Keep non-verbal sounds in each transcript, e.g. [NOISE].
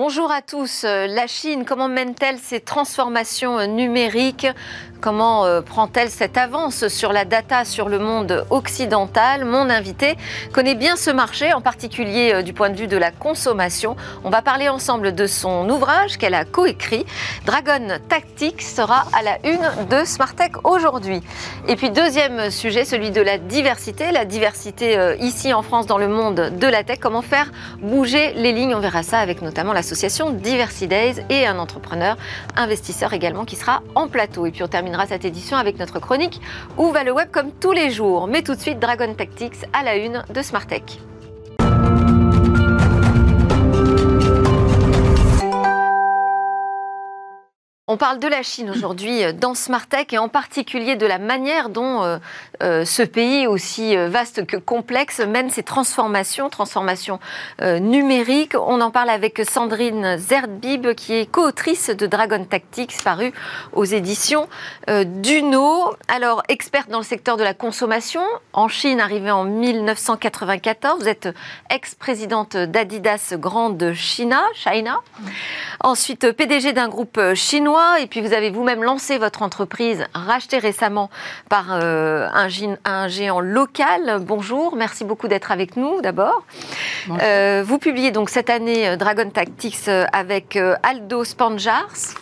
Bonjour à tous. Euh, la Chine, comment mène-t-elle ses transformations euh, numériques? Comment euh, prend-elle cette avance sur la data sur le monde occidental? Mon invité connaît bien ce marché, en particulier du point de vue de la consommation. On va parler ensemble de son ouvrage qu'elle a coécrit. Dragon Tactics sera à la une de Smartech aujourd'hui. Et puis deuxième sujet, celui de la diversité. La diversité ici en France, dans le monde de la tech. Comment faire bouger les lignes? On verra ça avec notamment l'association Diversity Days et un entrepreneur investisseur également qui sera en plateau. Et puis on terminera cette édition avec notre chronique Où va le web comme tous les jours? Mais tout de suite, Dragon Tactics à la une de Smartech. On parle de la Chine aujourd'hui euh, dans Smartech et en particulier de la manière dont euh, euh, ce pays aussi vaste que complexe mène ses transformations, transformations numériques. On en parle avec Sandrine Zerdbib qui est co-autrice de Dragon Tactics paru aux éditions Duno. Alors, experte dans le secteur de la consommation en Chine, arrivée en 1994. Vous êtes ex-présidente d'Adidas Grande China, China. Ensuite, PDG d'un groupe chinois et puis vous avez vous-même lancé votre entreprise, rachetée récemment par euh, un, géant local. Bonjour, merci beaucoup d'être avec nous d'abord. Euh, vous publiez donc cette année euh, Dragon Tactics avec Aldo Spanjars.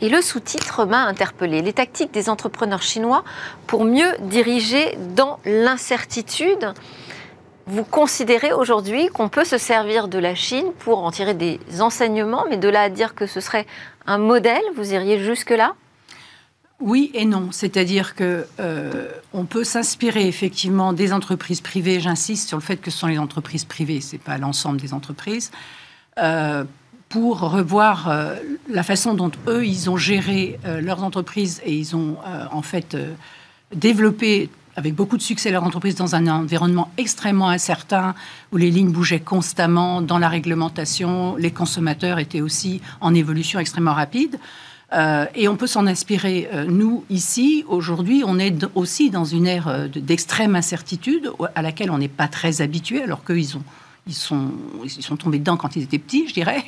Et le sous-titre m'a interpellé. Les tactiques des entrepreneurs chinois pour mieux diriger dans l'incertitude. Vous considérez aujourd'hui qu'on peut se servir de la Chine pour en tirer des enseignements, mais de là à dire que ce serait un modèle, vous iriez jusque-là? Oui et non, c'est-à-dire que euh, on peut s'inspirer effectivement des entreprises privées. J'insiste sur le fait que ce sont les entreprises privées, c'est pas l'ensemble des entreprises, euh, pour revoir euh, la façon dont eux ils ont géré leurs entreprises et ils ont en fait développé avec beaucoup de succès leur entreprise dans un environnement extrêmement incertain, où les lignes bougeaient constamment dans la réglementation, les consommateurs étaient aussi en évolution extrêmement rapide. Euh, et on peut s'en inspirer. Euh, nous, ici, aujourd'hui, on est aussi dans une ère euh, d'extrême incertitude à laquelle on n'est pas très habitué, alors qu'ils ils sont, ils sont tombés dedans quand ils étaient petits, je dirais.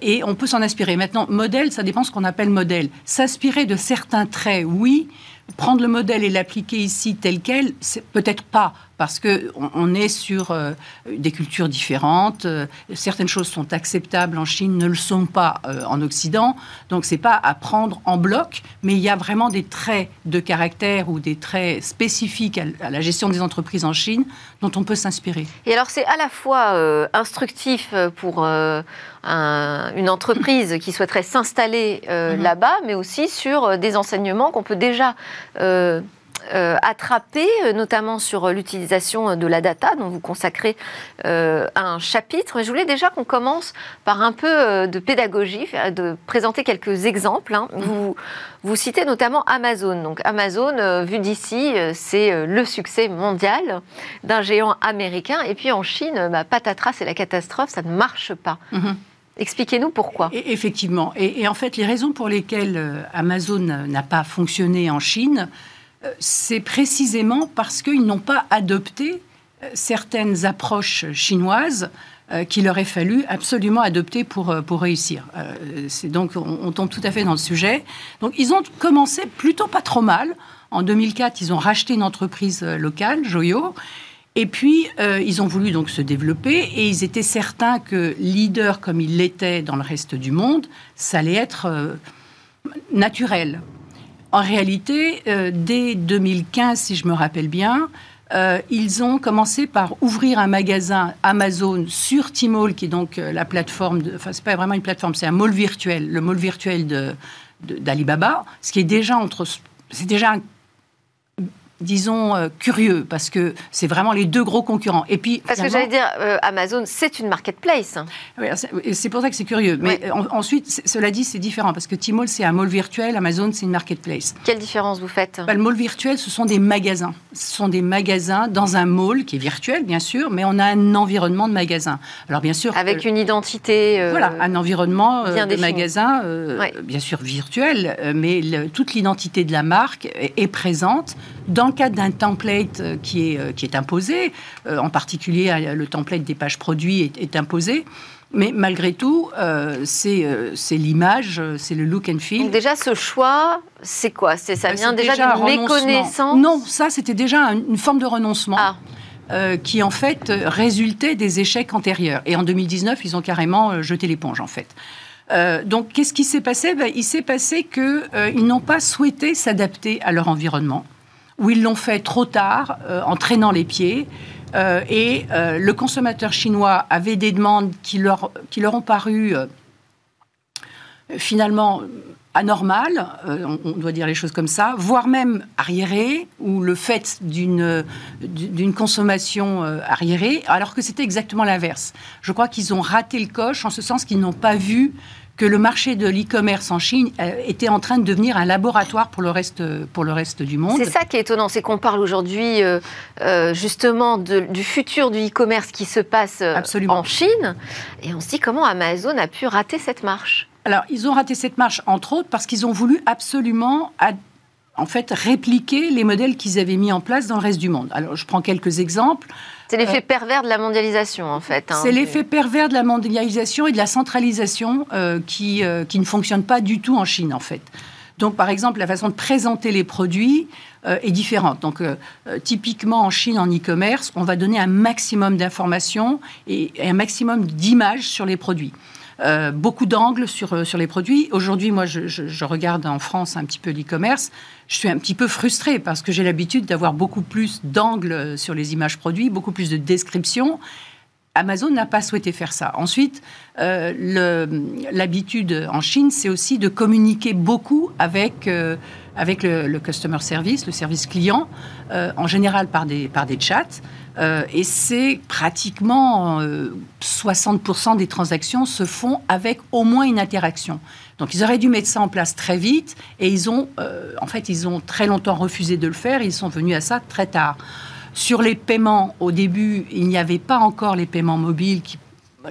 et on peut s'en inspirer. Maintenant, modèle, ça dépend ce qu'on appelle modèle. S'inspirer de certains traits, oui, prendre le modèle et l'appliquer ici tel quel, c'est peut-être pas parce que on est sur euh, des cultures différentes. Euh, certaines choses sont acceptables en Chine, ne le sont pas euh, en Occident. Donc c'est pas à prendre en bloc, mais il y a vraiment des traits de caractère ou des traits spécifiques à, la gestion des entreprises en Chine dont on peut s'inspirer. Et alors c'est à la fois instructif pour une entreprise qui souhaiterait s'installer mm-hmm. là-bas, mais aussi sur des enseignements qu'on peut déjà euh, attrapé, euh, notamment sur l'utilisation de la data, dont vous consacrez euh, un chapitre. Je voulais déjà qu'on commence par un peu de pédagogie, de présenter quelques exemples. Hein. Vous, vous citez notamment Amazon. Donc Amazon, vu d'ici, c'est le succès mondial d'un géant américain. Et puis en Chine, bah, patatras, c'est la catastrophe, ça ne marche pas. Mm-hmm. Expliquez-nous pourquoi. effectivement. et, en fait, les raisons pour lesquelles Amazon n'a pas fonctionné en Chine, c'est précisément parce qu'ils n'ont pas adopté euh, certaines approches chinoises euh, qu'il aurait fallu absolument adopter pour, euh, pour réussir. c'est donc, on, tombe tout à fait dans le sujet. Donc, ils ont commencé plutôt pas trop mal. En 2004, ils ont racheté une entreprise locale, Joyo, et puis ils ont voulu donc se développer et ils étaient certains que leader comme ils l'étaient dans le reste du monde, ça allait être naturel. En réalité, euh, dès 2015, si je me rappelle bien, euh, ils ont commencé par ouvrir un magasin Amazon sur Tmall, qui est donc euh, la plateforme, de, enfin c'est pas vraiment une plateforme, c'est un mall virtuel, le mall virtuel de, d'Alibaba, ce qui est déjà entre, c'est déjà un disons, euh, curieux, parce que c'est vraiment les deux gros concurrents. Et puis, parce que j'allais dire, euh, Amazon, c'est une marketplace. Oui, c'est pour ça que c'est curieux. Mais euh, ensuite, cela dit, c'est différent, parce que Tmall, c'est un mall virtuel, Amazon, c'est une marketplace. Quelle différence vous faites? Bah, Le mall virtuel, ce sont des magasins. Ce sont des magasins dans un mall qui est virtuel, bien sûr, mais on a un environnement de magasin. Alors, bien sûr... Avec une identité... voilà, un environnement de magasin, bien sûr virtuel, mais toute l'identité de la marque est, est présente dans le cadre d'un template euh, qui est, euh, qui est imposé, euh, en particulier le template des pages produits est, imposé, Mais malgré tout, euh, c'est l'image, c'est le look and feel. Donc déjà, ce choix, c'est quoi? Ça bah, vient déjà d'une méconnaissance? Non, ça, c'était déjà une forme de renoncement. Ah. qui en fait résultait des échecs antérieurs. Et en 2019, ils ont carrément jeté l'éponge en fait. Donc, qu'est-ce qui s'est passé? Ben, Il s'est passé qu'ils n'ont pas souhaité s'adapter à leur environnement, ou ils l'ont fait trop tard, euh, en traînant les pieds. et le consommateur chinois avait des demandes qui leur, qui leur ont paru finalement anormal, euh, on, doit dire les choses comme ça, voire même arriéré, ou le fait d'une d'une consommation euh, arriérée, alors que c'était exactement l'inverse. Je crois qu'ils ont raté le coche en ce sens qu'ils n'ont pas vu que le marché de l'e-commerce en Chine euh, était en train de devenir un laboratoire pour le reste, pour le reste du monde. C'est ça qui est étonnant, c'est qu'on parle aujourd'hui justement du futur du e-commerce qui se passe en Chine, et on se dit comment Amazon a pu rater cette marche. Alors, ils ont raté cette marche, entre autres, parce qu'ils ont voulu absolument, en fait, répliquer les modèles qu'ils avaient mis en place dans le reste du monde. Alors, je prends quelques exemples. C'est l'effet euh, pervers de la mondialisation, en fait. Hein, c'est l'effet pervers de la mondialisation et de la centralisation euh, qui, euh, qui ne fonctionne pas du tout en Chine, en fait. Donc, par exemple, la façon de présenter les produits est différente. Donc, typiquement en Chine, en e-commerce, on va donner un maximum d'informations et, un maximum d'images sur les produits. Euh, beaucoup d'angles sur, euh, sur les produits. Aujourd'hui, moi, je, regarde en France un petit peu l'e-commerce. Je suis un petit peu frustrée parce que j'ai l'habitude d'avoir beaucoup plus d'angles sur les images produits, beaucoup plus de descriptions. Amazon n'a pas souhaité faire ça. Ensuite, euh, l'habitude en Chine, c'est aussi de communiquer beaucoup avec, avec le, customer service, le service client, en général par des, par des chats. Euh, et c'est pratiquement 60% euh, des transactions se font avec au moins une interaction. Donc ils auraient dû mettre ça en place très vite et ils ont, euh, en fait, ils ont très longtemps refusé de le faire. ils sont venus à ça très tard. Sur les paiements, au début, il n'y avait pas encore les paiements mobiles qui,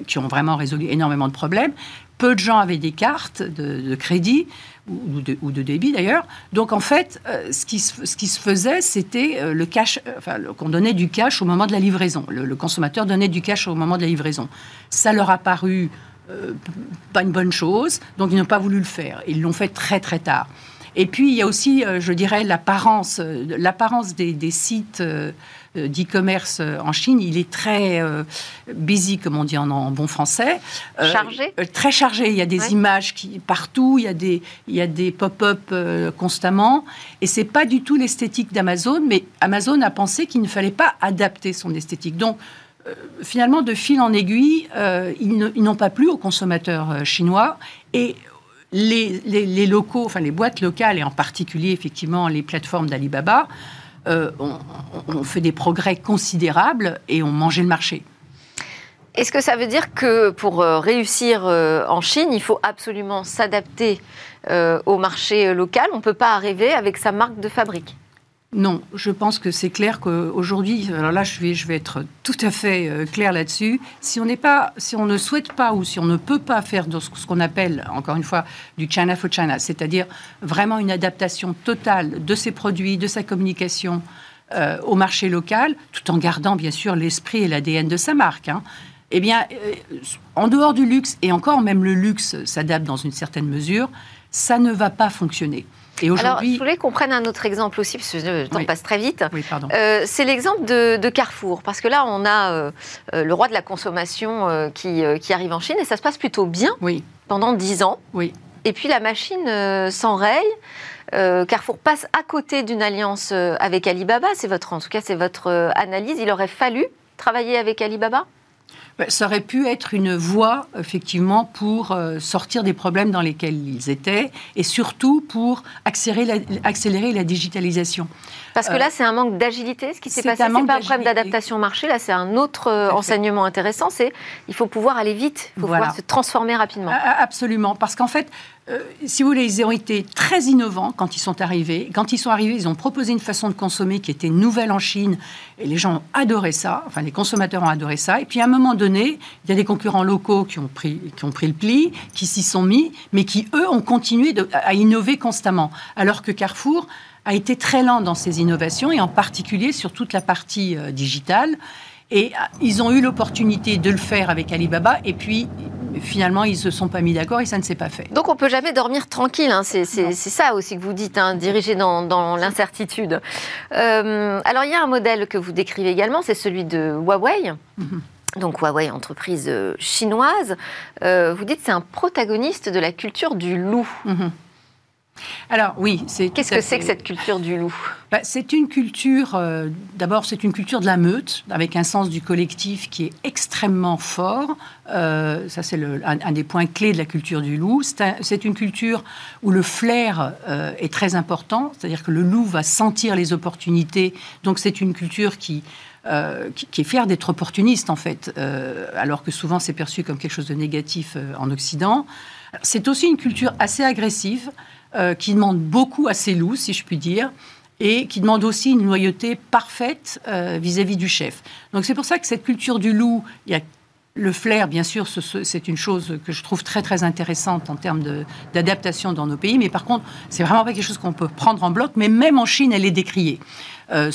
qui ont vraiment résolu énormément de problèmes. Peu de gens avaient des cartes de crédit ou de, ou de débit d'ailleurs. Donc en fait, euh, ce, qui se, ce, qui se, faisait, c'était euh, le cash, euh, qu'on donnait du cash au moment de la livraison. Le, consommateur donnait du cash au moment de la livraison. Ça leur a paru pas une bonne chose, donc ils n'ont pas voulu le faire. Ils l'ont fait très très tard. Et puis il y a aussi, je dirais, l'apparence, l'apparence des, des sites d'e-commerce euh, en Chine, il est très euh, busy, comme on dit en, bon français. chargé Très chargé. Il y a des images qui, partout, il y a des, il y a des pop-up constamment. Et c'est pas du tout l'esthétique d'Amazon, mais Amazon a pensé qu'il ne fallait pas adapter son esthétique. Donc, finalement, de fil en aiguille, ils n'ont pas plu aux consommateurs chinois. Et les, les, les, locaux, enfin les boîtes locales, et en particulier, effectivement, les plateformes d'Alibaba, euh, on, fait des progrès considérables et on mangeait le marché. Est-ce que ça veut dire que pour euh, réussir euh, en Chine, il faut absolument s'adapter au marché local? On ne peut pas arriver avec sa marque de fabrique non, je pense que c'est clair qu'aujourd'hui, alors là, je vais, je vais être tout à fait euh, clair là-dessus. Si on n'est pas, si on ne souhaite pas ou si on ne peut pas faire ce qu'on appelle, encore une fois, du China for China, c'est-à-dire vraiment une adaptation totale de ses produits, de sa communication euh, au marché local, tout en gardant bien sûr l'esprit et l'ADN de sa marque. Hein, eh bien, euh, en dehors du luxe, et encore même le luxe s'adapte dans une certaine mesure, ça ne va pas fonctionner. Alors, je voulais qu'on prenne un autre exemple aussi, parce que le temps passe très vite. Oui, pardon. Euh, c'est l'exemple de, Carrefour, parce que là, on a euh, euh, le roi de la consommation qui, qui, arrive en Chine, et ça se passe plutôt bien oui. pendant 10 ans. Oui. Et puis la machine s'enraye. Carrefour passe à côté d'une alliance avec Alibaba. C'est votre, en tout cas, c'est votre analyse. Il aurait fallu travailler avec Alibaba? Ça aurait pu être une voie, effectivement, pour euh, sortir des problèmes dans lesquels ils étaient et surtout pour accélérer la, accélérer la digitalisation. Parce que là, euh, c'est un manque d'agilité, ce qui s'est passé. C'est pas un problème d'adaptation au marché. Là, c'est un autre enseignement intéressant. C'est il faut pouvoir aller vite, il faut pouvoir se transformer rapidement. Absolument, parce qu'en fait, euh, si vous voulez, ils ont été très innovants quand ils sont arrivés. Quand ils sont arrivés, ils ont proposé une façon de consommer qui était nouvelle en Chine et les gens ont adoré ça. Enfin, les consommateurs ont adoré ça. Et puis, à un moment donné, il y a des concurrents locaux qui ont pris, qui ont pris le pli, qui s'y sont mis, mais qui, eux, ont continué à innover constamment. Alors que Carrefour a été très lent dans ses innovations et en particulier sur toute la partie euh, digitale. Et euh, ils ont eu l'opportunité de le faire avec Alibaba. Et puis, finalement, ils ne se sont pas mis d'accord et ça ne s'est pas fait. Donc on peut jamais dormir tranquille, hein. c'est ça aussi que vous dites, hein, diriger dans, l'incertitude. Euh, alors il y a un modèle que vous décrivez également, c'est celui de Huawei. Mhm. Donc Huawei, entreprise euh, chinoise, euh, vous dites c'est un protagoniste de la culture du loup. Mhm. Alors oui, c'est. Qu'est-ce que c'est que cette culture du loup? Bah, C'est une culture. Euh, d'abord, c'est une culture de la meute, avec un sens du collectif qui est extrêmement fort. Euh, ça, c'est un, des points clés de la culture du loup. C'est une culture où le flair euh, est très important, c'est-à-dire que le loup va sentir les opportunités. Donc, c'est une culture qui qui, est fière d'être opportuniste en fait, alors que souvent c'est perçu comme quelque chose de négatif en Occident. C'est aussi une culture assez agressive. Euh, qui demande beaucoup à ses loups, si je puis dire, et qui demande aussi une loyauté parfaite euh, vis-à-vis du chef. Donc c'est pour ça que cette culture du loup, il y a le flair, bien sûr, c'est une chose que je trouve très très intéressante en termes d'adaptation dans nos pays, mais par contre, c'est vraiment pas quelque chose qu'on peut prendre en bloc, mais même en Chine, elle est décriée. Euh,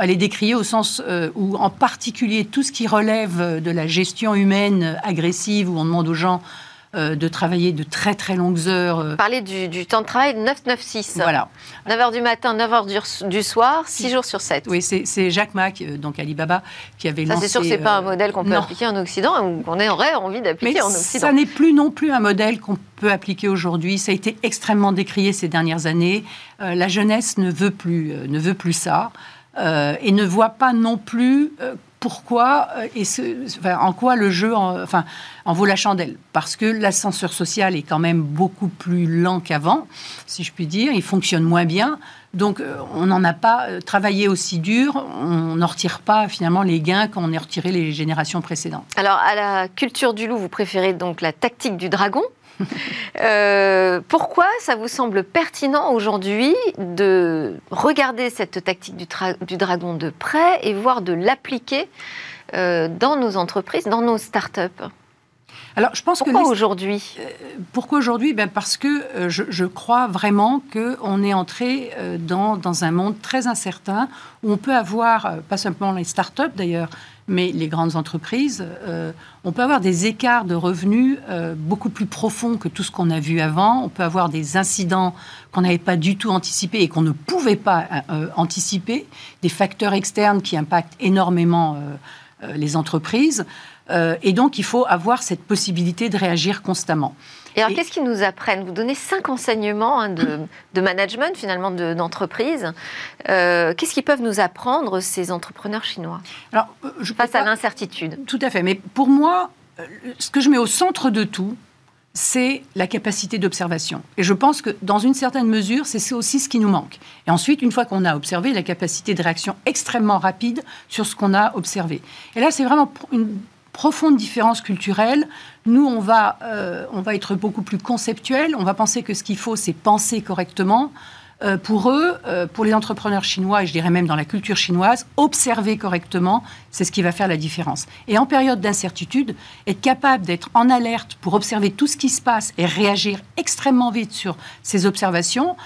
elle est décriée au sens où, en particulier, tout ce qui relève de la gestion humaine agressive, où on demande aux gens euh, de travailler de très très longues heures. Euh. Parler du, du temps de travail 9-9-6. Voilà. 9h du matin, 9h du, soir, 6 jours sur 7. Oui, c'est Jacques Mac, euh, donc Alibaba, qui avait lancé... C'est sûr que ce n'est pas un modèle qu'on peut appliquer en Occident ou qu'on aurait envie d'appliquer en Occident. Ça n'est plus non plus un modèle qu'on peut appliquer aujourd'hui. Ça a été extrêmement décrié ces dernières années. la jeunesse ne veut plus, ne veut plus ça. et ne voit pas non plus pourquoi euh, et en quoi le jeu en, enfin, en vaut la chandelle. Parce que l'ascenseur social est quand même beaucoup plus lent qu'avant, si je puis dire. Il fonctionne moins bien. Donc, euh, on n'en a pas euh, travaillé aussi dur. On n'en retire pas finalement les gains qu'on a retiré les générations précédentes. Alors, à la culture du loup, vous préférez donc la tactique du dragon [LAUGHS] Euh, pourquoi ça vous semble pertinent aujourd'hui de regarder cette tactique du, dragon de près et voir de l'appliquer euh, dans nos entreprises, dans nos startups alors, je pense pourquoi aujourd'hui? Euh, Pourquoi aujourd'hui? Ben Parce que je, crois vraiment qu'on est entré dans, dans, un monde très incertain où on peut avoir, pas simplement les startups d'ailleurs, mais les grandes entreprises, euh, on peut avoir des écarts de revenus euh, beaucoup plus profonds que tout ce qu'on a vu avant. On peut avoir des incidents qu'on n'avait pas du tout anticipés et qu'on ne pouvait pas euh, anticiper, des facteurs externes qui impactent énormément les entreprises. Et donc, il faut avoir cette possibilité de réagir constamment. Et alors, qu'est-ce qu'ils nous apprennent? Vous donnez cinq enseignements hein, de, management, finalement, d'entreprise. Euh, qu'est-ce qu'ils peuvent nous apprendre, ces entrepreneurs chinois? Alors, euh, je Face à l'incertitude. Tout à fait. Mais pour moi, euh, ce que je mets au centre de tout, c'est la capacité d'observation. Et je pense que dans une certaine mesure, c'est aussi ce qui nous manque. Et ensuite, une fois qu'on a observé, la capacité de réaction extrêmement rapide sur ce qu'on a observé. Et là, c'est vraiment une profonde différence culturelle. Nous, on va, euh, on va être beaucoup plus conceptuel. On va penser que ce qu'il faut, c'est penser correctement. Euh, pour eux, euh, pour les entrepreneurs chinois, et je dirais même dans la culture chinoise, observer correctement, c'est ce qui va faire la différence. Et en période d'incertitude, être capable d'être en alerte pour observer tout ce qui se passe et réagir extrêmement vite sur ces observations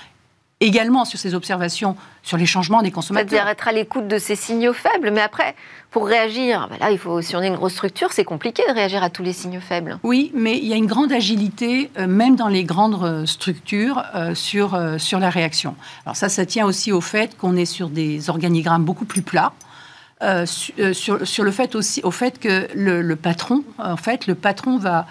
également sur ces observations sur les changements des consommateurs. C'est-à-dire être à l'écoute de ces signaux faibles, mais après, pour réagir, ben là, il faut, si on est une grosse structure, c'est compliqué de réagir à tous les signaux faibles. Oui, mais il y a une grande agilité, euh, même dans les grandes euh, structures, euh, sur, sur la réaction. Alors ça, ça tient aussi au fait qu'on est sur des organigrammes beaucoup plus plats. sur, sur, le fait aussi, au fait que le, le patron, en fait, le patron va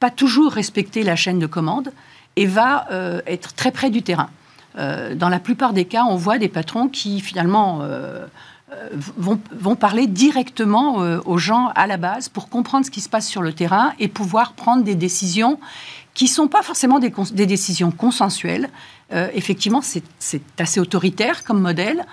pas toujours respecter la chaîne de commande et va être très près du terrain. Euh, dans la plupart des cas, on voit des patrons qui finalement euh, euh, vont, parler directement aux gens à la base pour comprendre ce qui se passe sur le terrain et pouvoir prendre des décisions qui ne sont pas forcément des, décisions consensuelles. effectivement, c'est assez autoritaire comme modèle,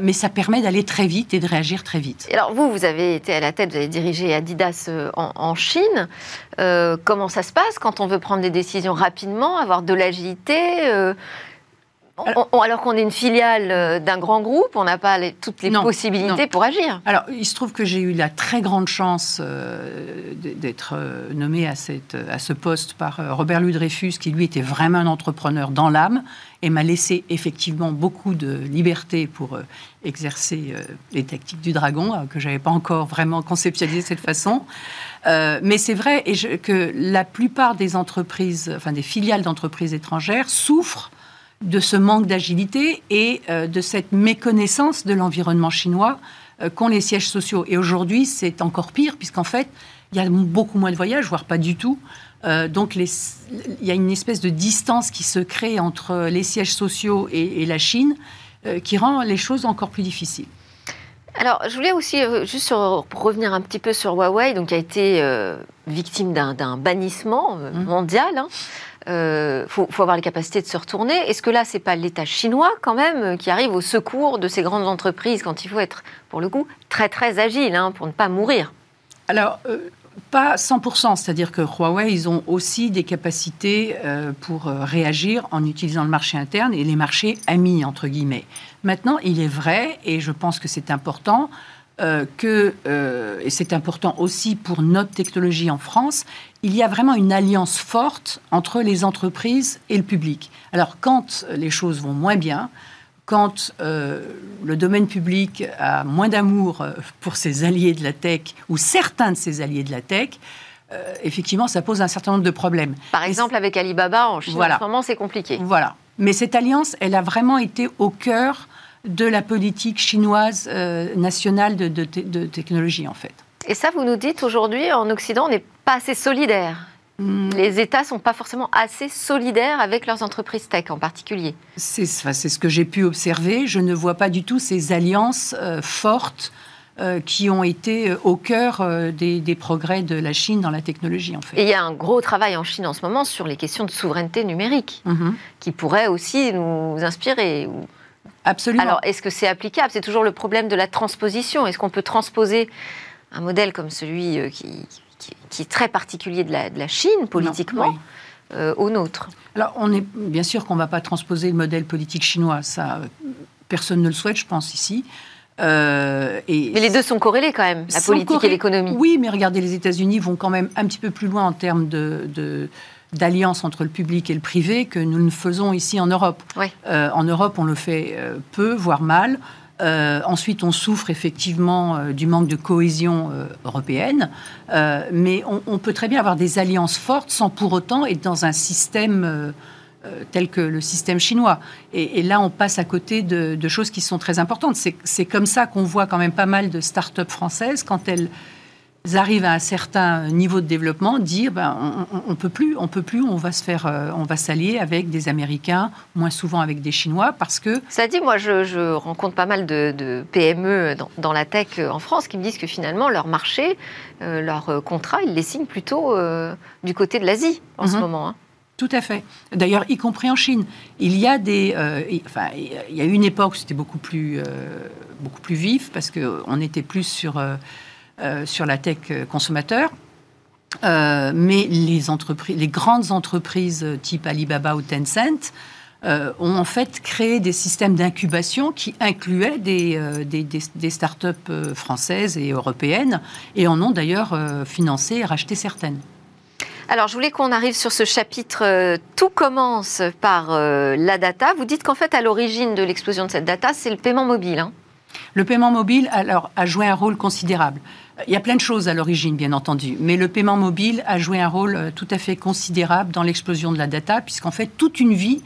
mais ça permet d'aller très vite et de réagir très vite. alors vous, vous avez été à la tête, vous avez dirigé Adidas en Chine. comment ça se passe quand on veut prendre des décisions rapidement, avoir de l'agilité alors, qu'on est une filiale euh, d'un grand groupe, on n'a pas toutes les possibilités pour agir. Alors, il se trouve que j'ai eu la très grande chance euh, d'être euh, nommé à, cette, à ce poste par Robert Louis Dreyfus, qui lui était vraiment un entrepreneur dans l'âme et m'a laissé effectivement beaucoup de liberté pour exercer les tactiques du dragon, que j'avais pas encore vraiment conceptualisé de cette façon. mais c'est vrai et que la plupart des entreprises, enfin des filiales d'entreprises étrangères souffrent de ce manque d'agilité et euh, de cette méconnaissance de l'environnement chinois euh, qu'ont les sièges sociaux. Et aujourd'hui, c'est encore pire, puisqu'en fait, il y a beaucoup moins de voyages, voire pas du tout. Euh, donc, il y a une espèce de distance qui se crée entre les sièges sociaux et, la Chine, qui rend les choses encore plus difficiles. Alors, je voulais aussi, juste revenir un petit peu sur Huawei, donc, qui a été victime d'un bannissement mmh. mondial. Hein euh, faut, avoir les capacités de se retourner. Est-ce que là, c'est pas l'État chinois quand même euh, qui arrive au secours de ces grandes entreprises quand il faut être, pour le coup, très très agile hein, pour ne pas mourir? Alors. Euh, pas 100%, c'est-à-dire que Huawei, ils ont aussi des capacités pour réagir en utilisant le marché interne et les marchés amis, entre guillemets. Maintenant, il est vrai, et je pense que c'est important, euh, que, euh, et c'est important aussi pour notre technologie en France, il y a vraiment une alliance forte entre les entreprises et le public. Alors quand les choses vont moins bien, quand euh, le domaine public a moins d'amour pour ses alliés de la tech, ou certains de ses alliés de la tech, effectivement, ça pose un certain nombre de problèmes. Par exemple, avec Alibaba en Chine, en ce moment, c'est compliqué. Voilà. Mais cette alliance, elle a vraiment été au cœur de la politique chinoise euh, nationale de, technologie, en fait. Et ça, vous nous dites aujourd'hui, en Occident, on n'est pas assez solidaire. Hmm. Les États sont pas forcément assez solidaires avec leurs entreprises tech en particulier. C'est ce que j'ai pu observer. Je ne vois pas du tout ces alliances euh, fortes euh, qui ont été au cœur des, progrès de la Chine dans la technologie, en fait. Et il y a un gros travail en Chine en ce moment sur les questions de souveraineté numérique, mhm. qui pourrait aussi nous inspirer. Absolument. Alors, est-ce que c'est applicable? C'est toujours le problème de la transposition. Est-ce qu'on peut transposer un modèle comme celui euh, qui, qui, est très particulier de la, de la Chine politiquement euh, au nôtre? Alors, on est bien sûr qu'on ne va pas transposer le modèle politique chinois. Ça, personne ne le souhaite, je pense, ici. Euh, et mais les deux sont corrélés quand même, la politique et l'économie. Oui, mais regardez, les États-Unis vont quand même un petit peu plus loin en termes de d'alliance entre le public et le privé que nous ne faisons ici en Europe. Euh, en Europe, on le fait euh, peu, voire mal. Euh, ensuite, on souffre effectivement du manque de cohésion européenne, mais on, peut très bien avoir des alliances fortes sans pour autant être dans un système tel que le système chinois. Et, là, on passe à côté de, de choses qui sont très importantes. C'est comme ça qu'on voit quand même pas mal de start-up françaises quand elles arrivent à un certain niveau de développement, dire ben, on, ne peut plus, on peut plus, on va se faire, euh, on va s'allier avec des Américains, moins souvent avec des Chinois, parce que. Ça dit, moi, je, rencontre pas mal de, PME dans, la tech euh, en France qui me disent que finalement leur marché, euh, leurs contrats, ils les signent plutôt du côté de l'Asie en ce mhm. moment. Hein. Tout à fait. D'ailleurs, y compris en Chine, il y a des, enfin, il y a une époque, c'était beaucoup plus, beaucoup plus vif parce que on était plus sur euh, sur la tech consommateur. Euh, mais les, grandes entreprises type Alibaba ou Tencent euh, ont en fait créé des systèmes d'incubation qui incluaient des, des, startups françaises et européennes et en ont d'ailleurs financé et racheté certaines. Alors, je voulais qu'on arrive sur ce chapitre. Tout commence par la data. Vous dites qu'en fait, à l'origine de l'explosion de cette data, c'est le paiement mobile. Hein. Le paiement mobile alors, a joué un rôle considérable. Il y a plein de choses à l'origine, bien entendu, mais le paiement mobile a joué un rôle euh, tout à fait considérable dans l'explosion de la data, puisqu'en fait, toute une vie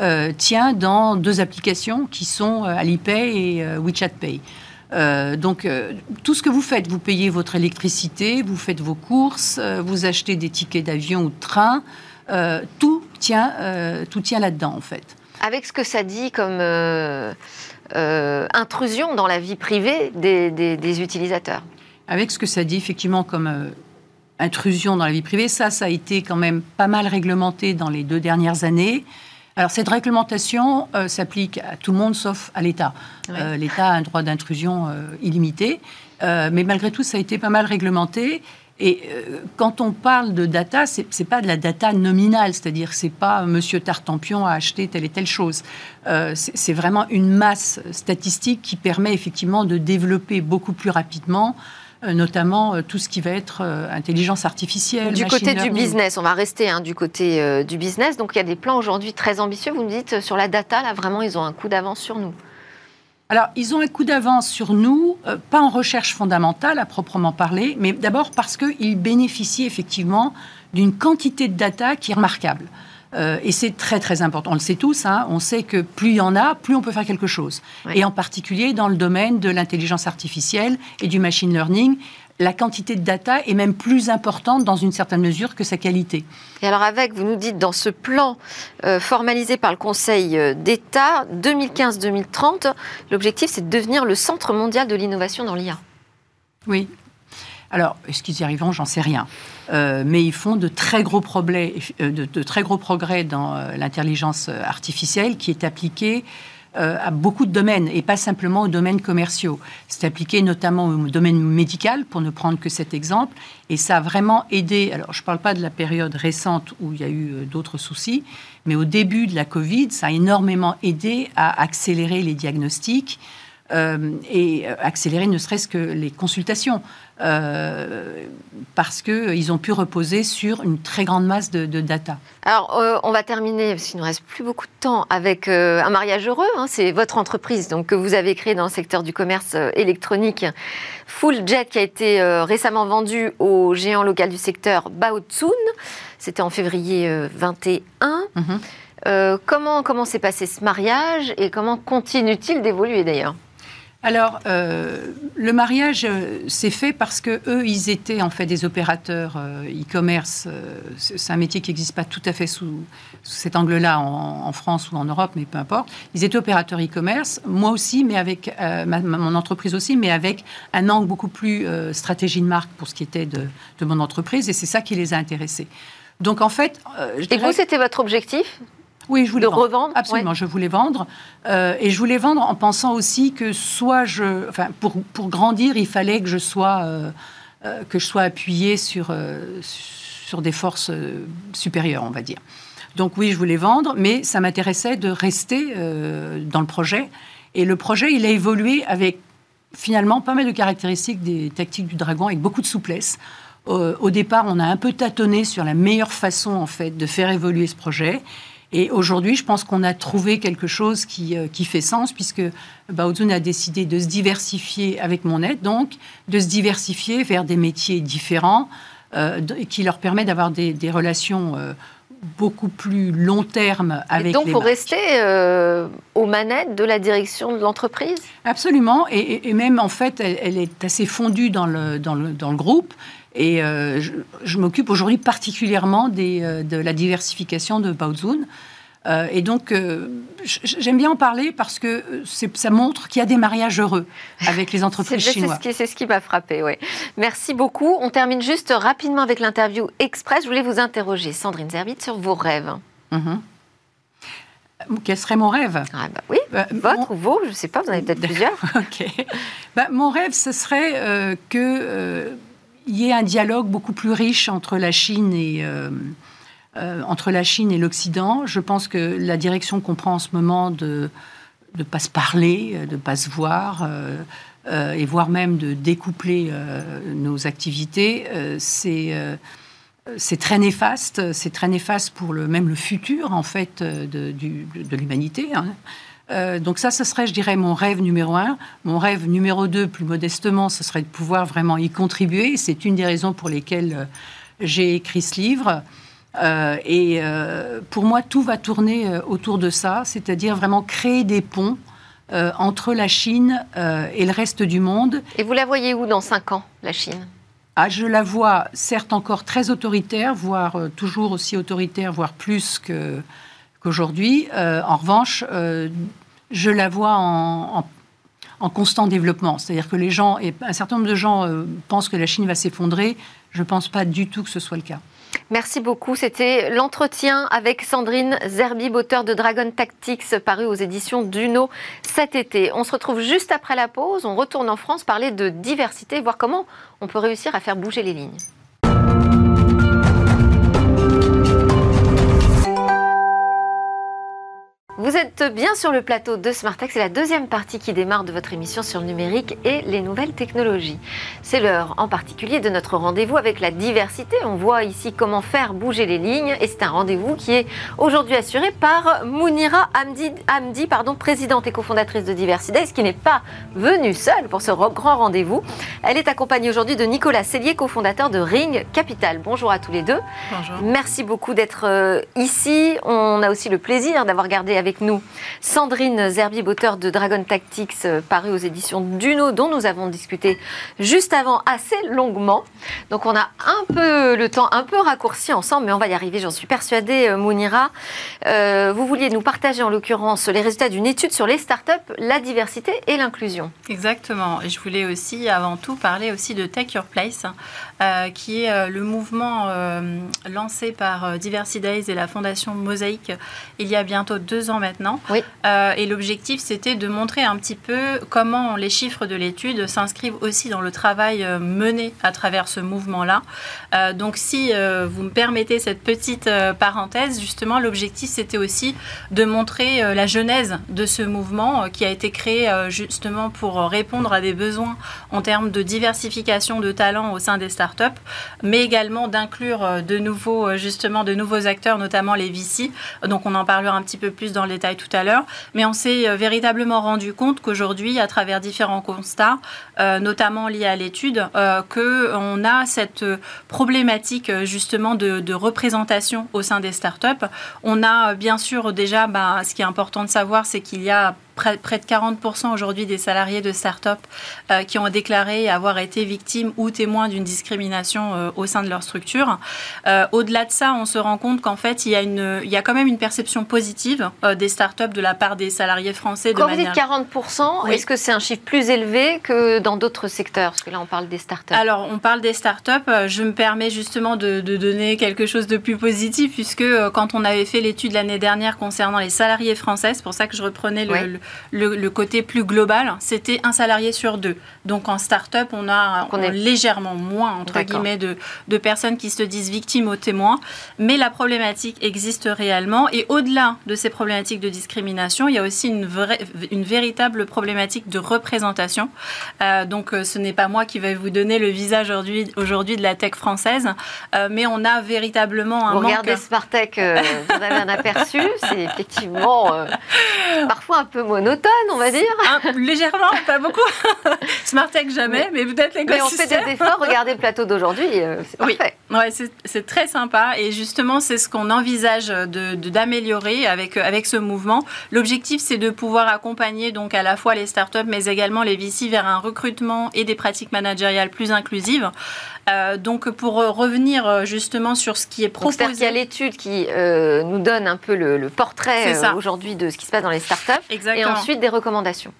euh, tient dans deux applications qui sont euh, Alipay et WeChat Pay. donc, tout ce que vous faites, vous payez votre électricité, vous faites vos courses, vous achetez des tickets d'avion ou de train, tout tient, tout tient là-dedans, en fait. Avec ce que ça dit comme intrusion dans la vie privée des utilisateurs avec ce que ça dit effectivement comme euh, intrusion dans la vie privée. Ça, ça a été quand même pas mal réglementé dans les deux dernières années. Alors cette réglementation euh, s'applique à tout le monde sauf à l'État. Euh, L'État a un droit d'intrusion illimité, mais malgré tout, ça a été pas mal réglementé. Et euh, quand on parle de data, c'est n'est pas de la data nominale, c'est-à-dire c'est pas Monsieur Tartampion a acheté telle et telle chose. Euh, c'est vraiment une masse statistique qui permet effectivement de développer beaucoup plus rapidement euh, notamment tout ce qui va être intelligence artificielle. Du côté du business, on va rester hein, du côté du business. Donc il y a des plans aujourd'hui très ambitieux. Vous me dites sur la data, là vraiment, ils ont un coup d'avance sur nous. Alors, ils ont un coup d'avance sur nous, euh, pas en recherche fondamentale à proprement parler, mais d'abord parce qu'ils bénéficient effectivement d'une quantité de data qui est remarquable. Euh, et c'est très très important. On le sait tous, hein, on sait que plus il y en a, plus on peut faire quelque chose. Et en particulier dans le domaine de l'intelligence artificielle et du machine learning la quantité de data est même plus importante dans une certaine mesure que sa qualité. Et alors avec, vous nous dites, dans ce plan euh, formalisé par le Conseil euh, d'État 2015-2030, l'objectif c'est de devenir le centre mondial de l'innovation dans l'IA. Oui. Alors, est-ce qu'ils y arriveront? J'en sais rien. Euh, mais ils font de très gros, progrès, de très gros progrès dans l'intelligence artificielle qui est appliquée euh, à beaucoup de domaines et pas simplement aux domaines commerciaux. C'est appliqué notamment au domaine médical, pour ne prendre que cet exemple, et ça a vraiment aidé. Alors, je ne parle pas de la période récente où il y a eu euh, d'autres soucis, mais au début de la Covid, ça a énormément aidé à accélérer les diagnostics. Euh, et accélérer ne serait-ce que les consultations. Euh, parce qu'ils ont pu reposer sur une très grande masse de, data. Alors, euh, on va terminer, parce qu'il ne nous reste plus beaucoup de temps, avec euh, un mariage heureux. Hein. c'est votre entreprise donc, que vous avez créée dans le secteur du commerce électronique, Full Jet, qui a été récemment vendu au géant local du secteur Baotsun. C'était en février 21. Mhm. comment comment s'est passé ce mariage et comment continue-t-il d'évoluer d'ailleurs? Alors, euh, le mariage euh, s'est fait parce que eux, ils étaient en fait des opérateurs euh, e-commerce. c'est un métier qui n'existe pas tout à fait sous, cet angle-là en, France ou en Europe, mais peu importe. Ils étaient opérateurs e-commerce, moi aussi, mais avec mon entreprise aussi, mais avec un angle beaucoup plus stratégie de marque pour ce qui était de, mon entreprise, et c'est ça qui les a intéressés. Donc en fait, je et vous, c'était votre objectif? Oui, je voulais de revendre. Absolument, je voulais vendre. Euh, et je voulais vendre en pensant aussi que soit je, enfin, pour, pour grandir, il fallait que je sois, euh, euh, que je sois appuyé sur, sur des forces supérieures, on va dire. Donc oui, je voulais vendre, mais ça m'intéressait de rester dans le projet. Et le projet, il a évolué avec finalement pas mal de caractéristiques des tactiques du dragon, avec beaucoup de souplesse. au départ, on a un peu tâtonné sur la meilleure façon en fait de faire évoluer ce projet. Et aujourd'hui, je pense qu'on a trouvé quelque chose qui, euh, fait sens, puisque Baozun a décidé de se diversifier avec mon aide, donc de se diversifier vers des métiers différents, euh, qui leur permet d'avoir des, des relations euh, beaucoup plus long terme avec et donc, les vous rester aux manettes de la direction de l'entreprise? Absolument, et, même en fait, elle, est assez fondue dans le, dans le, dans le groupe. Et euh, je, m'occupe aujourd'hui particulièrement des, euh, de la diversification de Baozun. Euh, et donc, j'aime bien en parler parce que ça montre qu'il y a des mariages heureux avec les [LAUGHS] entreprises chinoises. C'est ce qui, m'a frappé, oui. Merci beaucoup. On termine juste rapidement avec l'interview express. Je voulais vous interroger, Sandrine Zerbit, sur vos rêves. Mhm. Quel serait mon rêve? Ah bah Oui, votre ou vos, je ne sais pas, vous en avez peut-être plusieurs. [LAUGHS] ok. Bah, mon rêve, ce serait que il y ait un dialogue beaucoup plus riche entre la Chine et euh, euh, entre la Chine et l'Occident. Je pense que la direction qu'on prend en ce moment de ne pas se parler, de ne pas se voir, euh, et voire même de découpler nos activités, c'est très néfaste. C'est très néfaste pour le même le futur en fait de, l'humanité. Hein. Euh, donc ça, ce serait, je dirais, mon rêve numéro un. Mon rêve numéro deux, plus modestement, ce serait de pouvoir vraiment y contribuer. C'est une des raisons pour lesquelles euh, j'ai écrit ce livre. Euh, et pour moi, tout va tourner autour de ça, c'est-à-dire vraiment créer des ponts entre la Chine et le reste du monde. Et vous la voyez où dans cinq ans, la Chine? Ah, je la vois certes encore très autoritaire, voire toujours aussi autoritaire, voire plus qu'aujourd'hui. Euh, en revanche, euh, je la vois en, constant développement. C'est-à-dire que les gens, et un certain nombre de gens euh, pensent que la Chine va s'effondrer. Je ne pense pas du tout que ce soit le cas. Merci beaucoup. C'était l'entretien avec Sandrine Zerbib, auteur de Dragon Tactics, paru aux éditions Duno cet été. On se retrouve juste après la pause. On retourne en France parler de diversité, voir comment on peut réussir à faire bouger les lignes. Vous êtes bien sur le plateau de Smartech, c'est la deuxième partie qui démarre de votre émission sur le numérique et les nouvelles technologies. C'est l'heure en particulier de notre rendez-vous avec la diversité. On voit ici comment faire bouger les lignes et c'est un rendez-vous qui est aujourd'hui assuré par Mounira Hamdi, Hamdi pardon, présidente et cofondatrice de Diversité, qui n'est pas venue seule pour ce grand rendez-vous. Elle est accompagnée aujourd'hui de Nicolas Cellier, cofondateur de Ring Capital. Bonjour à tous les deux. Bonjour. Merci beaucoup d'être euh, ici. On a aussi le plaisir d'avoir gardé avec nous Sandrine Zerbib, auteure de Dragon Tactics, euh, paru aux éditions Duno, dont nous avons discuté juste avant assez longuement. Donc on a un peu le temps un peu raccourci ensemble, mais on va y arriver, j'en suis persuadée, euh, Mounira. Euh, vous vouliez nous partager en l'occurrence les résultats d'une étude sur les startups, la diversité et l'inclusion. Exactement. Et je voulais aussi, avant tout, parler aussi de Take Your Place, euh, qui est le mouvement lancé par Diversity Days et la Fondation Mosaïque il y a bientôt deux ans maintenant. Oui. Euh, et l'objectif, c'était de montrer un petit peu comment les chiffres de l'étude s'inscrivent aussi dans le travail euh, mené à travers ce mouvement-là. Euh, donc, si euh, vous me permettez cette petite parenthèse, justement, l'objectif, c'était aussi de montrer la genèse de ce mouvement qui a été créé justement pour répondre à des besoins en termes de diversification de talents au sein des startups, mais également d'inclure de nouveaux, justement, de nouveaux acteurs, notamment les VC. Donc, on en parlera un petit peu plus dans détail tout à l'heure. Mais on s'est euh, véritablement rendu compte qu'aujourd'hui, à travers différents constats, euh, notamment liés à l'étude, euh, qu'on a cette problématique justement de, représentation au sein des startups. On a bien sûr déjà, bah, ce qui est important de savoir, c'est qu'il y a près, près de 40% aujourd'hui des salariés de start-up euh, qui ont déclaré avoir été victimes ou témoins d'une discrimination euh, au sein de leur structure. Euh, Au-delà de ça, on se rend compte qu'en fait, il y, a une, il y a quand même une perception positive des start-up de la part des salariés français. Quand de vous dites manière... 40%, Oui. est-ce que c'est un chiffre plus élevé que dans d'autres secteurs? Parce que là, on parle des startups. Alors, on parle des startups. Euh, Je me permets justement de, de donner quelque chose de plus positif, puisque quand on avait fait l'étude l'année dernière concernant les salariés français, c'est pour ça que je reprenais le, le- le côté plus global, c'était un salarié sur deux. Donc, en startup, on a Donc, on on est- a légèrement moins, entre guillemets, de, de personnes qui se disent victimes ou témoins. Mais la problématique existe réellement. Et au-delà de ces problématiques de discrimination, il y a aussi une, vraie, une véritable problématique de représentation. Euh, donc, euh, ce n'est pas moi qui vais vous donner le visage aujourd'hui de la tech française, euh, mais on a véritablement un Vous manque. regardez Smartech, euh, vous avez un aperçu, c'est effectivement parfois un peu monotone, on va dire. Un- légèrement, pas beaucoup. [LAUGHS] Smart Tech jamais, mais peut-être Mais on fait l'écosystème. des efforts, [LAUGHS] regardez le plateau d'aujourd'hui, euh, c'est Oui. Ouais, c'est très sympa et justement c'est ce qu'on envisage de de- d'améliorer avec avec ce mouvement. L'objectif c'est de pouvoir accompagner donc à la fois les startups mais également les VC vers un recrutement et des pratiques managériales plus inclusives. Euh, donc pour euh, revenir euh, justement sur ce qui est Donc, C'est-à-dire qu'il y a proposé. l'étude qui euh, nous donne un peu le, le portrait aujourd'hui de ce qui se passe dans les startups et Exactement. ensuite des recommandations.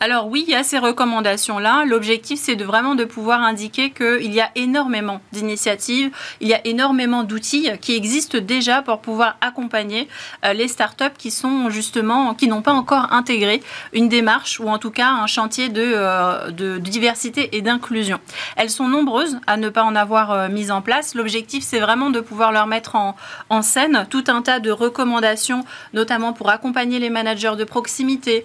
Alors oui, il y a ces recommandations-là. L'objectif, c'est de vraiment de pouvoir indiquer qu'il y a énormément d'initiatives, il y a énormément d'outils qui existent déjà pour pouvoir accompagner euh, les startups qui sont justement, qui n'ont pas encore intégré une démarche ou en tout cas un chantier de, euh, diversité et d'inclusion. Elles sont nombreuses à ne pas en avoir euh, mis en place. L'objectif, c'est vraiment de pouvoir leur mettre en, en scène tout un tas de recommandations, notamment pour accompagner les managers de proximité,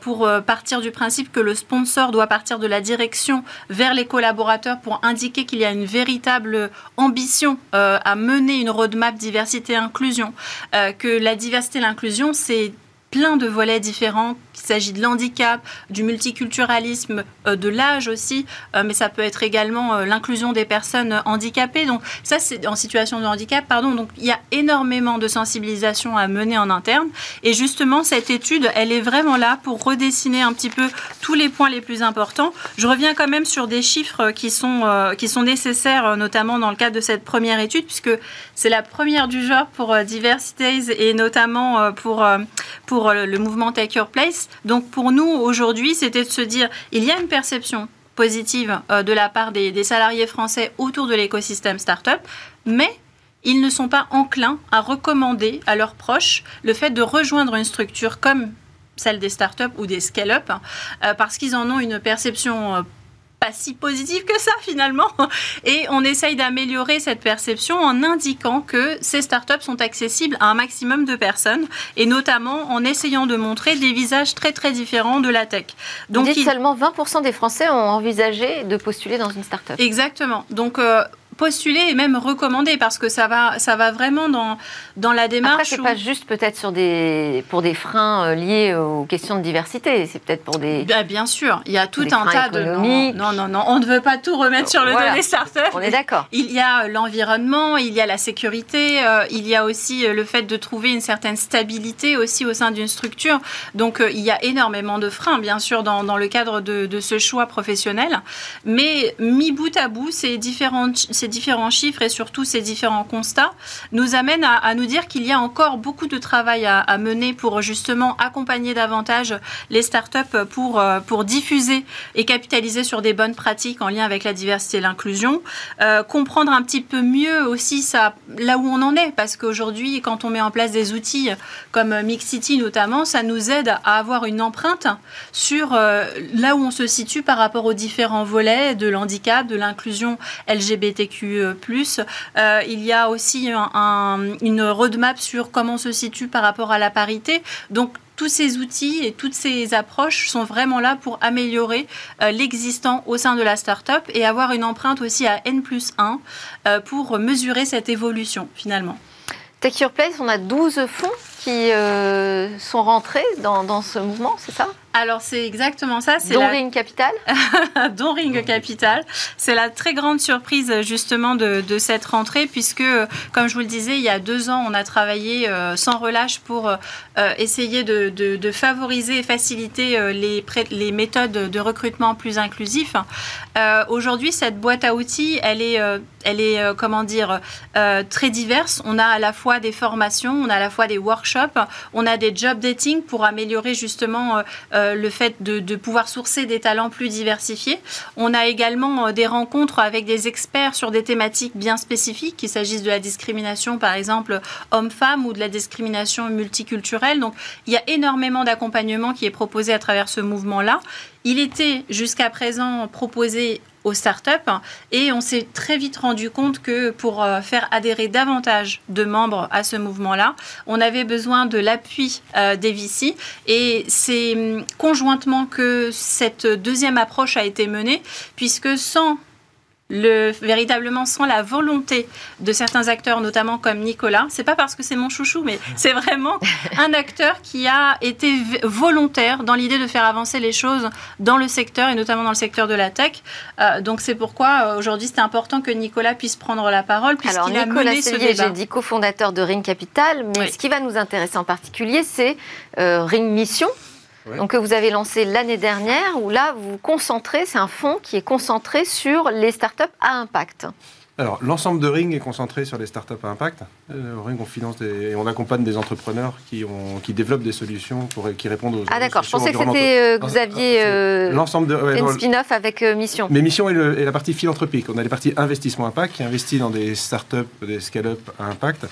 pour euh, du principe que le sponsor doit partir de la direction vers les collaborateurs pour indiquer qu'il y a une véritable ambition euh, à mener une roadmap diversité-inclusion, euh, que la diversité et l'inclusion, c'est plein de volets différents. Il s'agit de l'handicap, du multiculturalisme, euh, de l'âge aussi, euh, mais ça peut être également euh, l'inclusion des personnes handicapées. Donc ça, c'est en situation de handicap, pardon. Donc il y a énormément de sensibilisation à mener en interne. Et justement, cette étude, elle est vraiment là pour redessiner un petit peu tous les points les plus importants. Je reviens quand même sur des chiffres qui sont, qui sont nécessaires, notamment dans le cadre de cette première étude, puisque c'est la première du genre pour Diversities et notamment pour, euh, euh, le mouvement Take Your Place. Donc pour nous, aujourd'hui, c'était de se dire, il y a une perception positive euh, de la part des, des salariés français autour de l'écosystème startup, mais ils ne sont pas enclins à recommander à leurs proches le fait de rejoindre une structure comme celle des startups ou des scale-up, euh, parce qu'ils en ont une perception pas si positive que ça finalement. Et on essaye d'améliorer cette perception en indiquant que ces startups sont accessibles à un maximum de personnes et notamment en essayant de montrer des visages très très différents de la tech. Donc, Vous dites seulement 20% des Français ont envisagé de postuler dans une startup. Exactement. Donc euh, postuler et même recommander parce que ça va, ça va vraiment dans, dans la démarche. Après, c'est pas juste peut-être sur des, pour des freins euh, liés aux questions de diversité, c'est peut-être pour des. Bah, bien sûr, il y a tout un tas de. Non, non, non, on ne veut pas tout remettre sur le dos des startups. On est d'accord. Il y a l'environnement, il y a la sécurité, euh, il y a aussi euh, le fait de trouver une certaine stabilité aussi au sein d'une structure. Donc, il y a énormément de freins, bien sûr, dans, dans le cadre de, de, ce choix professionnel. Mais mis bout à bout, ces différentes ces différents chiffres et surtout ces différents constats nous amènent à, nous dire qu'il y a encore beaucoup de travail à, mener pour justement accompagner davantage les startups pour, euh, pour diffuser et capitaliser sur des bonnes pratiques en lien avec la diversité et l'inclusion. Euh, comprendre un petit peu mieux aussi ça, là où on en est, parce qu'aujourd'hui, quand on met en place des outils comme Mixity notamment, ça nous aide à avoir une empreinte sur euh, là où on se situe par rapport aux différents volets de l'handicap, de l'inclusion Euh, euh, il y a aussi une roadmap sur comment on se situe par rapport à la parité. Donc tous ces outils et toutes ces approches sont vraiment là pour améliorer euh, l'existant au sein de la start-up et avoir une empreinte aussi à N plus 1 pour mesurer cette évolution finalement. Place, on a 12 fonds qui sont rentrés dans ce mouvement, c'est ça? Alors c'est exactement ça. C'est la... Ring Capital. [LAUGHS] Don Ring Capital. C'est la très grande surprise justement de, cette rentrée puisque, comme je vous le disais, il y a deux ans, on a travaillé euh, sans relâche pour euh, essayer de, favoriser et faciliter euh, les, les méthodes de recrutement plus inclusifs. Aujourd'hui, cette boîte à outils, elle est, elle est comment dire, très diverse. On a à la fois des formations, on a à la fois des workshops, on a des job dating pour améliorer justement euh, le fait de, pouvoir sourcer des talents plus diversifiés. On a également euh, des rencontres avec des experts sur des thématiques bien spécifiques, qu'il s'agisse de la discrimination, par exemple, homme-femme ou de la discrimination multiculturelle. Donc, il y a énormément d'accompagnement qui est proposé à travers ce mouvement-là. Il était jusqu'à présent proposé aux startups. Et on s'est très vite rendu compte que pour euh, faire adhérer davantage de membres à ce mouvement-là, on avait besoin de l'appui euh, des VC. Et c'est hum, conjointement que cette deuxième approche a été menée, puisque sans le, véritablement sans la volonté de certains acteurs, notamment comme Nicolas. C'est pas parce que c'est mon chouchou, mais [LAUGHS] c'est vraiment un acteur qui a été volontaire dans l'idée de faire avancer les choses dans le secteur et notamment dans le secteur de la tech. Euh, donc c'est pourquoi euh, aujourd'hui c'était important que Nicolas puisse prendre la parole puisqu'il a mené ce débat. j'ai dit cofondateur de Ring Capital, mais ce qui va nous intéresser en particulier, c'est euh, Ring Mission donc que vous avez lancé l'année dernière, où là, vous concentrez, c'est un fonds qui est concentré sur les startups à impact. Alors, l'ensemble de Ring est concentré sur les startups à impact. Euh, Ring, on finance et on accompagne des entrepreneurs qui, ont, qui développent des solutions pour, qui répondent aux. Ah d'accord, je pensais que c'était euh, que vous aviez euh, l'ensemble de une spin-off avec Mission. Mais Mission est, la partie philanthropique. On a les parties investissement impact qui investit dans des startups, des scale-up à impact.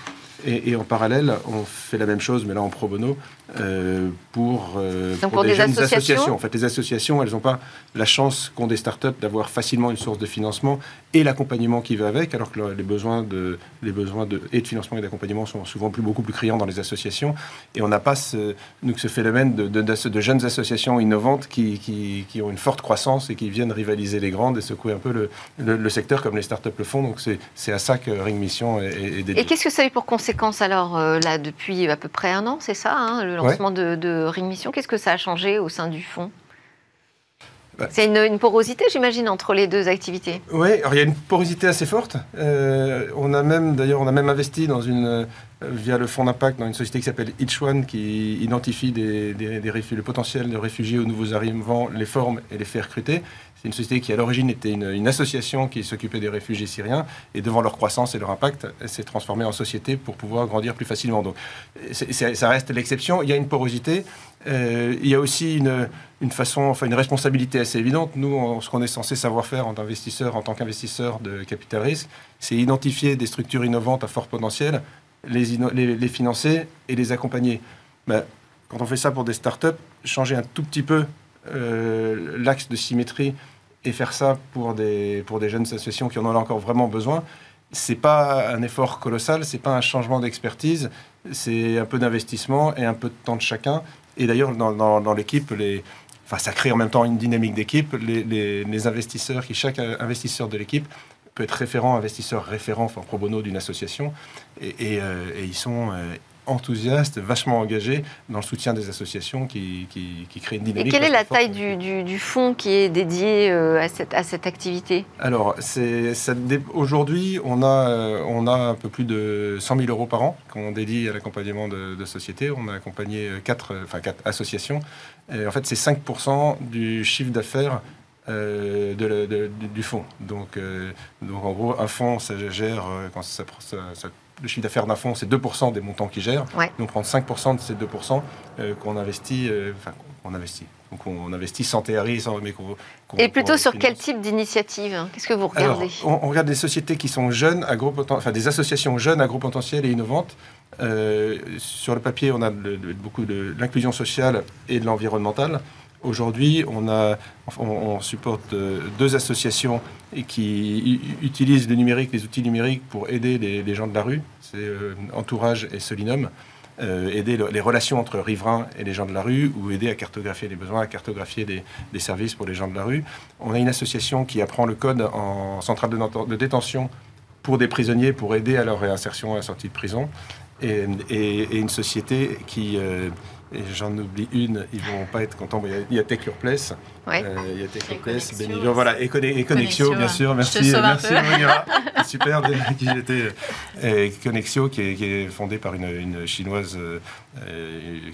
Et, en parallèle, on fait la même chose, mais là en pro bono, euh, pour, euh, pour, des, jeunes associations. En fait, les associations, elles n'ont pas la chance qu'ont des startups d'avoir facilement une source de financement et l'accompagnement qui va avec, alors que les besoins de, les besoins de, et de financement et d'accompagnement sont souvent plus, beaucoup plus criants dans les associations. Et on n'a pas ce, ce phénomène de, de, de, jeunes associations innovantes qui, qui, qui, ont une forte croissance et qui viennent rivaliser les grandes et secouer un peu le, le, secteur comme les startups le font. Donc c'est à ça que Ring Mission est, est dédié. Et qu'est-ce que ça a eu pour conséquence alors, euh, là, depuis à peu près un an, c'est ça, hein, le lancement de, de Ring Mission Qu'est-ce que ça a changé au sein du fonds bah. c'est une, porosité, j'imagine, entre les deux activités. Oui, alors il y a une porosité assez forte. Euh, on a même, d'ailleurs, on a même investi dans une, euh, via le fonds d'impact dans une société qui s'appelle Each One, qui identifie des, des, le potentiel de réfugiés aux nouveaux arrivants, les forme et les fait recruter. C'est une société qui, à l'origine, était une, association qui s'occupait des réfugiés syriens. Et devant leur croissance et leur impact, elle s'est transformée en société pour pouvoir grandir plus facilement. Donc, ça reste l'exception. Il y a une porosité. Euh, il y a aussi une, façon, enfin une responsabilité assez évidente. Nous, ce qu'on est censé savoir faire en investisseur, en tant qu'investisseur de capital risque, c'est identifier des structures innovantes à fort potentiel, les, les, financer et les accompagner. Ben, quand on fait ça pour des startups, changer un tout petit peu euh, l'axe de symétrie et faire ça pour des, pour des jeunes associations qui en ont encore vraiment besoin, c'est pas un effort colossal, c'est pas un changement d'expertise, c'est un peu d'investissement et un peu de temps de chacun. Et d'ailleurs, dans, dans, l'équipe, les, enfin, ça crée en même temps une dynamique d'équipe. Les, les, investisseurs, qui chaque investisseur de l'équipe peut être référent, investisseur référent, enfin pro bono d'une association, et, et, euh, ils sont euh, enthousiastes, vachement engagés dans le soutien des associations qui, qui, créent une dynamique. Et quelle est la taille du, du, fonds qui est dédié euh, à, cette, à cette activité? Alors, aujourd'hui, on a, euh, on a un peu plus de 100 000 euros par an qu'on dédie à l'accompagnement de, de, sociétés. On a accompagné quatre, enfin, quatre associations. Et en fait, c'est 5% du chiffre d'affaires euh, de, du fonds. Donc, donc, en gros, un fonds, ça gère, quand ça, ça, ça le chiffre d'affaires d'un fonds, c'est 2% des montants qu'il gère. Nous, on prend 5% de ces 2% euh, qu'on investit, euh, enfin, qu'on investit. Donc, on investit sans TRI, sans, mais qu'on. Et plutôt sur quel type d'initiative hein? Qu'est-ce que vous regardez? On, regarde des sociétés qui sont jeunes, à gros enfin des associations jeunes à gros potentiel et innovantes. Euh, sur le papier, on a beaucoup de l'inclusion sociale et de l'environnemental. Aujourd'hui, on, supporte euh, deux associations qui utilisent le numérique, les outils numériques pour aider les, gens de la rue. C'est euh, Entourage et Solinum. Euh, aider les relations entre riverains et les gens de la rue ou aider à cartographier les besoins, à cartographier des, services pour les gens de la rue. On a une association qui apprend le code en centrale de, détention pour des prisonniers pour aider à leur réinsertion à la sortie de prison. Et, une société qui, et j'en oublie une, ils vont pas être contents. Il y a, Take Your Place. Ouais. Euh, il y a Take Your Place, voilà, et, Connexio, bien sûr. Merci, merci [LAUGHS] Super, qui était et Connexio, qui est, qui est fondée par une, une chinoise euh,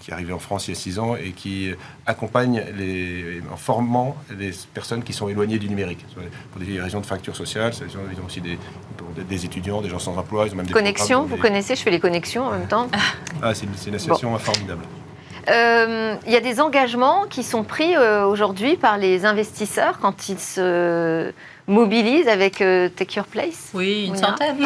qui est arrivée en France il y a six ans et qui accompagne les, en formant les personnes qui sont éloignées du numérique pour des raisons de fracture sociale. Ils ont aussi des, des, étudiants, des gens sans emploi. Ils ont même des Connexion, vous connaissez Je fais les connexions en même temps. Ah, c'est une, association formidable. Euh, il y a des engagements qui sont pris euh, aujourd'hui par les investisseurs quand ils se mobilise avec euh, Take Your Place Oui, une centaine.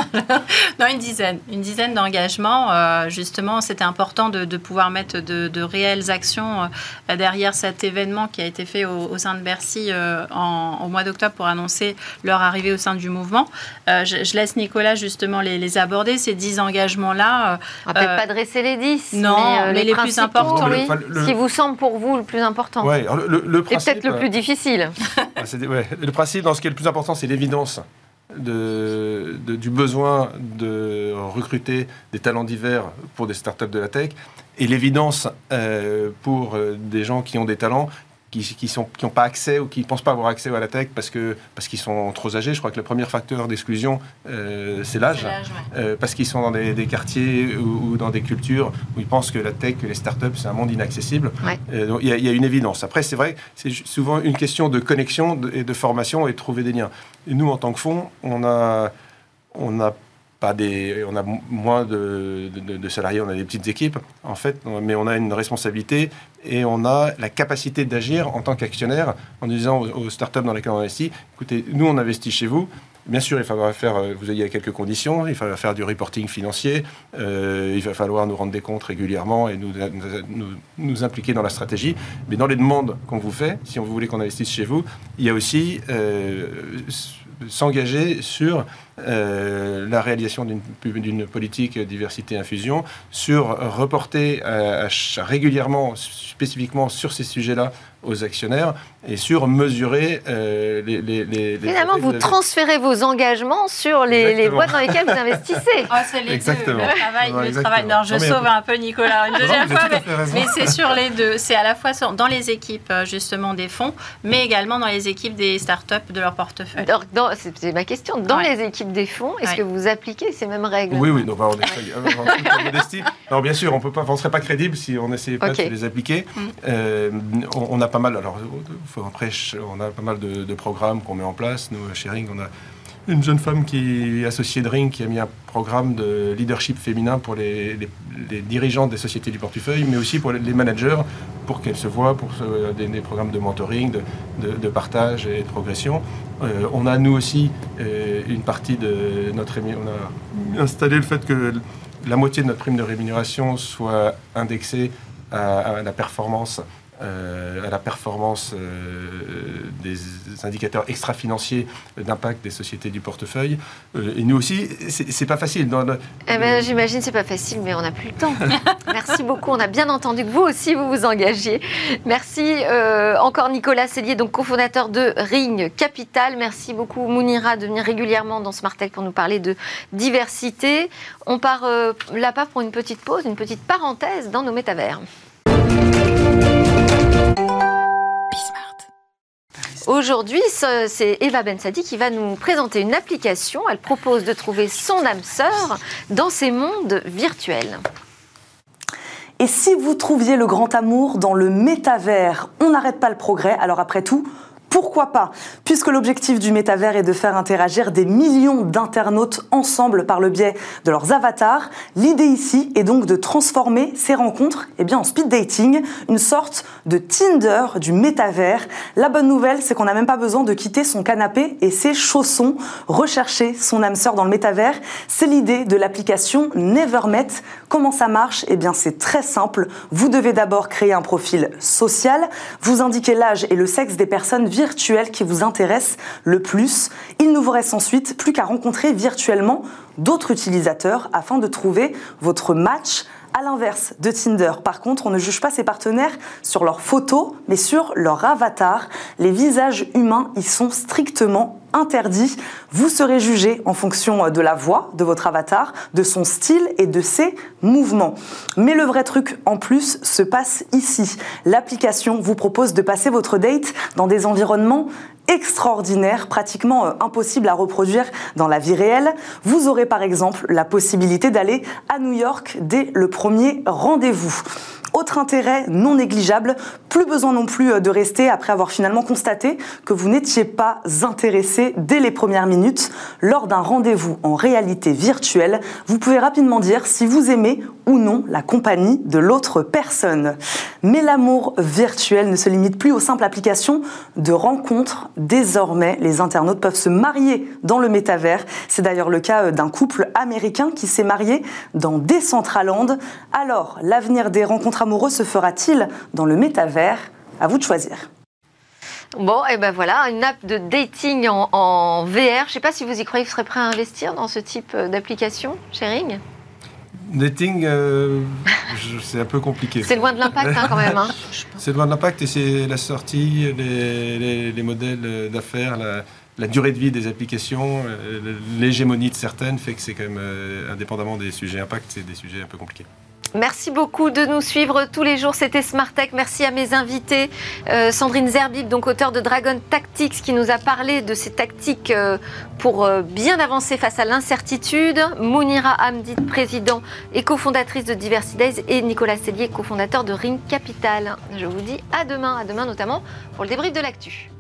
[LAUGHS] non, une dizaine. Une dizaine d'engagements. Euh, justement, c'était important de, pouvoir mettre de, réelles actions euh, derrière cet événement qui a été fait au, sein de Bercy en, au mois d'octobre pour annoncer leur arrivée au sein du mouvement. Je, laisse Nicolas justement les, aborder, ces dix engagements-là. On va peut-être pas dresser les dix. Non, mais, les, plus importants. Oui. Ce qui vous semble pour vous le plus important. Oui, le, le, principe. Et peut-être le plus difficile. [LAUGHS] Ah, le principe dans ce qui est le plus important, important, c'est l'évidence de, du besoin de recruter des talents divers pour des startups de la tech et l'évidence euh, pour euh, des gens qui ont des talents qui qui sont qui n'ont pas accès ou qui ne pensent pas avoir accès à la tech parce que parce qu'ils sont trop âgés. Je crois que le premier facteur d'exclusion euh, c'est l'âge, euh, parce qu'ils sont dans des, quartiers ou, dans des cultures où ils pensent que la tech, que les startups c'est un monde inaccessible. Euh, donc il y, a une évidence. Après c'est vrai, c'est souvent une question de connexion et de formation et de trouver des liens. Et nous en tant que fonds, on a on a on a moins de, salariés, on a des petites équipes, en fait, mais on a une responsabilité et on a la capacité d'agir en tant qu'actionnaire en disant aux, startups dans lesquelles on investit, écoutez, nous on investit chez vous, Bien sûr, il faudra faire, euh, vous ayez quelques conditions, il faudra faire du reporting financier, euh, il va falloir nous rendre des comptes régulièrement et nous, nous, impliquer dans la stratégie. Mais dans les demandes qu'on vous fait, si on voulait qu'on investisse chez vous, il y a aussi euh, s'engager sur euh, la réalisation d'une politique diversité-infusion, sur reporter régulièrement, spécifiquement sur ces sujets-là aux actionnaires et sur mesurer euh, les, les, Finalement, vous transférez vos engagements sur les, boîtes dans lesquelles vous [LAUGHS] investissez. Ah, c'est les Exactement. deux. Le travail, le travail. Non, je sauve un peu Nicolas une deuxième fois, mais, c'est sur les deux. C'est à la fois dans les équipes euh, justement des fonds, mais également dans les équipes des startups de leur portefeuille. C'est ma question. Dans les équipes des fonds, est-ce que vous appliquez ces mêmes règles Oui, oui. Non, bah, on est Alors bien sûr, on peut pas, on serait pas crédible si on essayait pas de les appliquer. Mm. Euh, on, a pas mal. Alors après, on a pas mal de, programmes qu'on met en place. Nous, à Sharing, on a une jeune femme qui est associée de Ring qui a mis un programme de leadership féminin pour les, dirigeants des sociétés du portefeuille, mais aussi pour les managers, pour qu'elles se voient, pour des, programmes de mentoring, de, partage et de progression. Euh, on a, nous aussi, euh, une partie de notre... On a installé le fait que la moitié de notre prime de rémunération soit indexée à la performance à la performance euh, des indicateurs extra-financiers d'impact des sociétés du portefeuille. et nous aussi, c'est pas facile. Dans eh ben, J'imagine c'est pas facile, mais on n'a plus le temps. [LAUGHS] Merci beaucoup. On a bien entendu que vous aussi, vous vous engagiez. Merci encore Nicolas Cellier, donc cofondateur de Ring Capital. Merci beaucoup Mounira de venir régulièrement dans Smart Tech pour nous parler de diversité. On part là-bas pour une petite pause, une petite parenthèse dans nos métavers. Aujourd'hui, c'est Eva Bensadi qui va nous présenter une application. Elle propose de trouver son âme sœur dans ces mondes virtuels. Et si vous trouviez le grand amour dans le métavers, on n'arrête pas le progrès. Alors après tout, pourquoi pas Puisque l'objectif du métavers est de faire interagir des millions d'internautes ensemble par le biais de leurs avatars, l'idée ici est donc de transformer ces rencontres eh bien, en speed dating, une sorte de Tinder du métavers. La bonne nouvelle, c'est qu'on n'a même pas besoin de quitter son canapé et ses chaussons. Rechercher son âme sœur dans le métavers, c'est l'idée de l'application NeverMet. Comment ça marche? Eh bien, c'est très simple. Vous devez d'abord créer un profil social, vous indiquez l'âge et le sexe des personnes virtuel qui vous intéresse le plus. Il ne vous reste ensuite plus qu'à rencontrer virtuellement d'autres utilisateurs afin de trouver votre match à l'inverse de Tinder, par contre, on ne juge pas ses partenaires sur leurs photos, mais sur leur avatar. Les visages humains y sont strictement interdits. Vous serez jugé en fonction de la voix de votre avatar, de son style et de ses mouvements. Mais le vrai truc en plus se passe ici. L'application vous propose de passer votre date dans des environnements extraordinaire, pratiquement euh, impossible à reproduire dans la vie réelle. Vous aurez par exemple la possibilité d'aller à New York dès le premier rendez-vous. Autre intérêt non négligeable, plus besoin non plus euh, de rester après avoir finalement constaté que vous n'étiez pas intéressé dès les premières minutes. Lors d'un rendez-vous en réalité virtuelle, vous pouvez rapidement dire si vous aimez ou non la compagnie de l'autre personne. Mais l'amour virtuel ne se limite plus aux simples applications de rencontres. Désormais, les internautes peuvent se marier dans le métavers. C'est d'ailleurs le cas euh, d'un couple américain qui s'est marié dans Decentraland. Alors, l'avenir des rencontres amoureux se fera-t-il dans le métavers? À vous de choisir. Bon, et ben voilà, une app de dating en, VR. Je ne sais pas si vous y croyez, vous serez prêt à investir dans ce type euh, d'application, sharing? Dating, euh, c'est un peu compliqué. C'est loin de l'impact hein, quand même. Hein. [LAUGHS] C'est loin de l'impact et c'est la sortie, les, modèles d'affaires, la, durée de vie des applications, euh, l'hégémonie de certaines fait que c'est quand même, indépendamment des sujets impact, c'est des sujets un peu compliqués. Merci beaucoup de nous suivre tous les jours. C'était Smart Tech. Merci à mes invités. Euh, Sandrine Zerbib, donc auteur de Dragon Tactics, qui nous a parlé de ces tactiques euh, pour euh, bien avancer face à l'incertitude. Mounira Hamdid, président et cofondatrice de Diversity. Et Nicolas Cellier, cofondateur de Ring Capital. Je vous dis à demain, à demain notamment pour le débrief de l'actu.